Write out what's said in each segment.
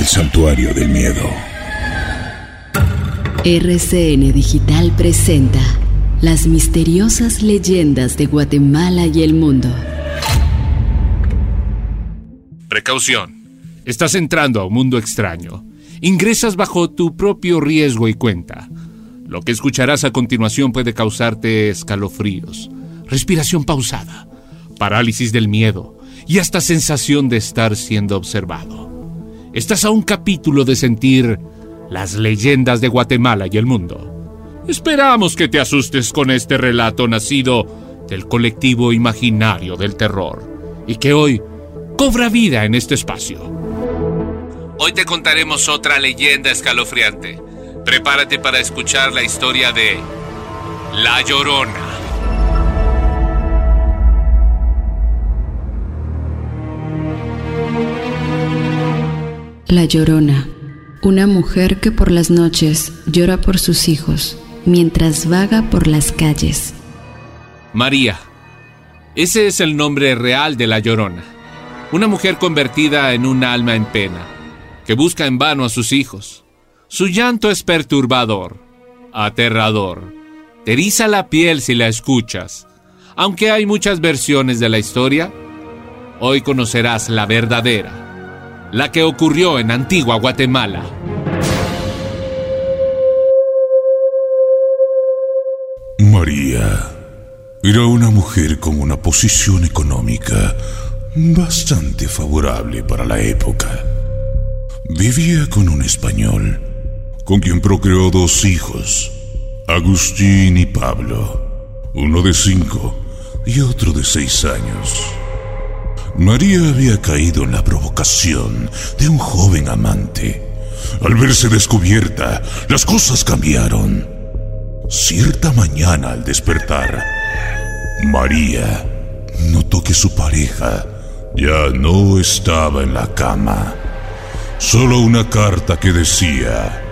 El santuario del miedo. RCN Digital presenta las misteriosas leyendas de Guatemala y el mundo. Precaución. Estás entrando a un mundo extraño. Ingresas bajo tu propio riesgo y cuenta. Lo que escucharás a continuación puede causarte escalofríos, respiración pausada, parálisis del miedo y hasta sensación de estar siendo observado. Estás a un capítulo de sentir las leyendas de Guatemala y el mundo. Esperamos que te asustes con este relato nacido del colectivo imaginario del terror y que hoy cobra vida en este espacio. Hoy te contaremos otra leyenda escalofriante. Prepárate para escuchar la historia de La Llorona. La Llorona, una mujer que por las noches llora por sus hijos mientras vaga por las calles. María. Ese es el nombre real de La Llorona. Una mujer convertida en un alma en pena, que busca en vano a sus hijos. Su llanto es perturbador, aterrador. Te eriza la piel si la escuchas. Aunque hay muchas versiones de la historia, hoy conocerás la verdadera la que ocurrió en Antigua Guatemala. María era una mujer con una posición económica bastante favorable para la época. Vivía con un español, con quien procreó dos hijos, Agustín y Pablo, uno de cinco y otro de seis años. María había caído en la provocación de un joven amante. Al verse descubierta, las cosas cambiaron. Cierta mañana al despertar, María notó que su pareja ya no estaba en la cama. Solo una carta que decía...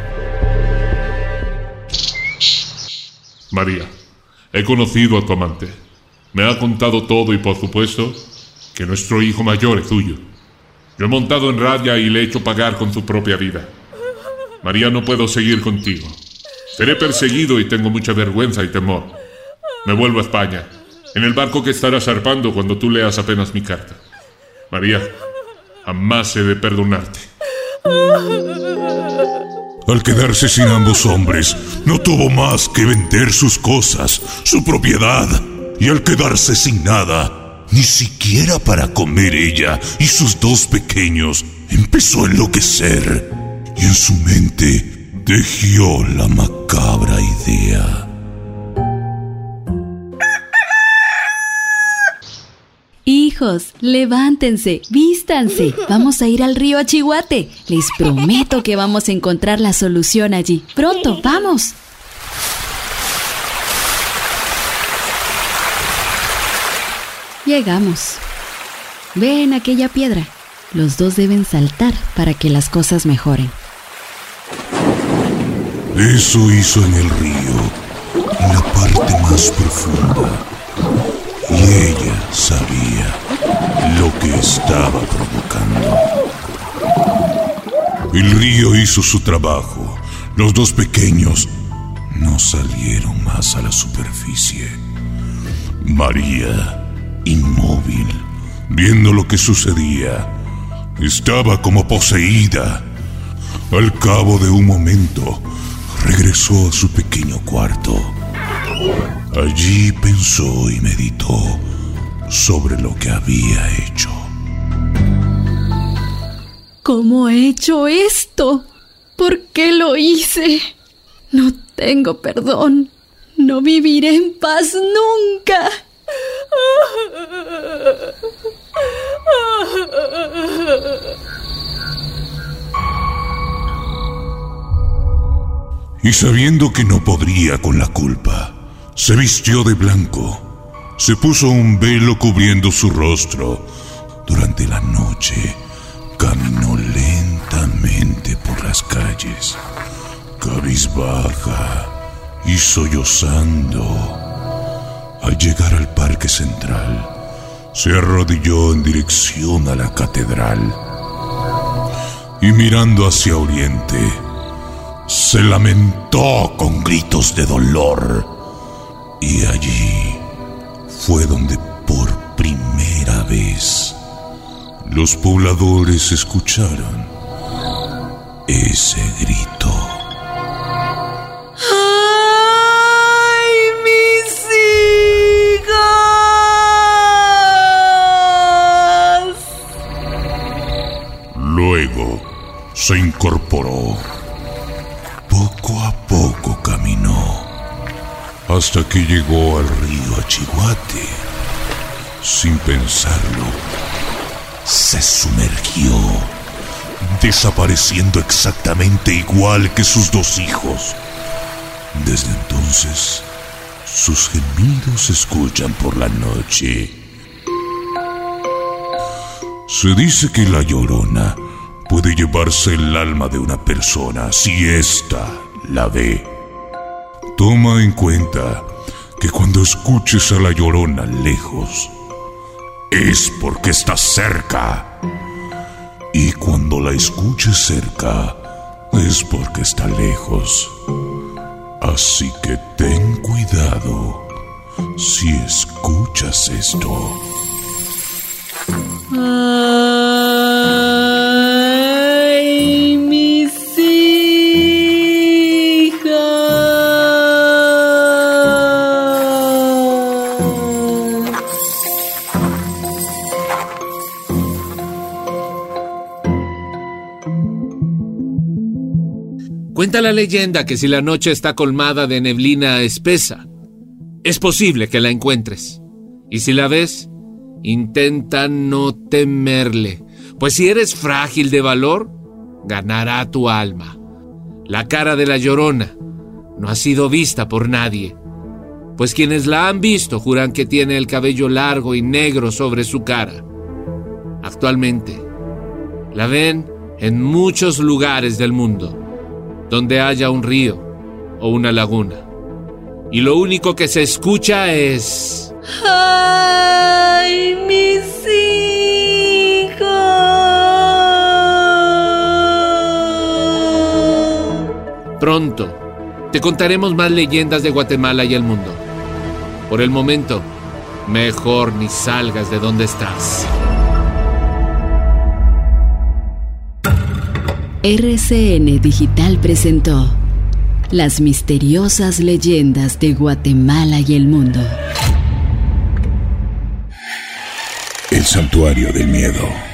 María, he conocido a tu amante. Me ha contado todo y por supuesto que nuestro hijo mayor es tuyo. Yo he montado en rabia y le he hecho pagar con su propia vida. María, no puedo seguir contigo. Seré perseguido y tengo mucha vergüenza y temor. Me vuelvo a España, en el barco que estará zarpando cuando tú leas apenas mi carta. María, jamás he de perdonarte. Al quedarse sin ambos hombres, no tuvo más que vender sus cosas, su propiedad, y al quedarse sin nada, ni siquiera para comer ella y sus dos pequeños, empezó a enloquecer y en su mente tejió la macabra idea. Hijos, levántense, vístanse. Vamos a ir al río Achihuate. Les prometo que vamos a encontrar la solución allí. Pronto, vamos. Llegamos. Ven aquella piedra. Los dos deben saltar para que las cosas mejoren. Eso hizo en el río, en la parte más profunda. Y ella sabía lo que estaba provocando. El río hizo su trabajo. Los dos pequeños no salieron más a la superficie. María inmóvil, viendo lo que sucedía. Estaba como poseída. Al cabo de un momento, regresó a su pequeño cuarto. Allí pensó y meditó sobre lo que había hecho. ¿Cómo he hecho esto? ¿Por qué lo hice? No tengo perdón. No viviré en paz nunca. Y sabiendo que no podría con la culpa, se vistió de blanco, se puso un velo cubriendo su rostro. Durante la noche caminó lentamente por las calles, cabizbaja y sollozando. Al llegar al parque central, se arrodilló en dirección a la catedral. y mirando hacia oriente, se lamentó con gritos de dolor. Y allí fue donde por primera vez los pobladores escucharon ese grito. Se incorporó. Poco a poco caminó hasta que llegó al río Achihuate. Sin pensarlo, se sumergió, desapareciendo exactamente igual que sus dos hijos. Desde entonces, sus gemidos se escuchan por la noche. Se dice que la llorona puede llevarse el alma de una persona si ésta la ve. Toma en cuenta que cuando escuches a la llorona lejos, es porque está cerca. Y cuando la escuches cerca, es porque está lejos. Así que ten cuidado si escuchas esto. Cuenta la leyenda que si la noche está colmada de neblina espesa, es posible que la encuentres. Y si la ves, intenta no temerle, pues si eres frágil de valor, ganará tu alma. La cara de la llorona no ha sido vista por nadie, pues quienes la han visto juran que tiene el cabello largo y negro sobre su cara. Actualmente, la ven en muchos lugares del mundo donde haya un río o una laguna. Y lo único que se escucha es... ¡Ay, mis hijos! Pronto, te contaremos más leyendas de Guatemala y el mundo. Por el momento, mejor ni salgas de donde estás. RCN Digital presentó Las misteriosas leyendas de Guatemala y el mundo. El santuario del miedo.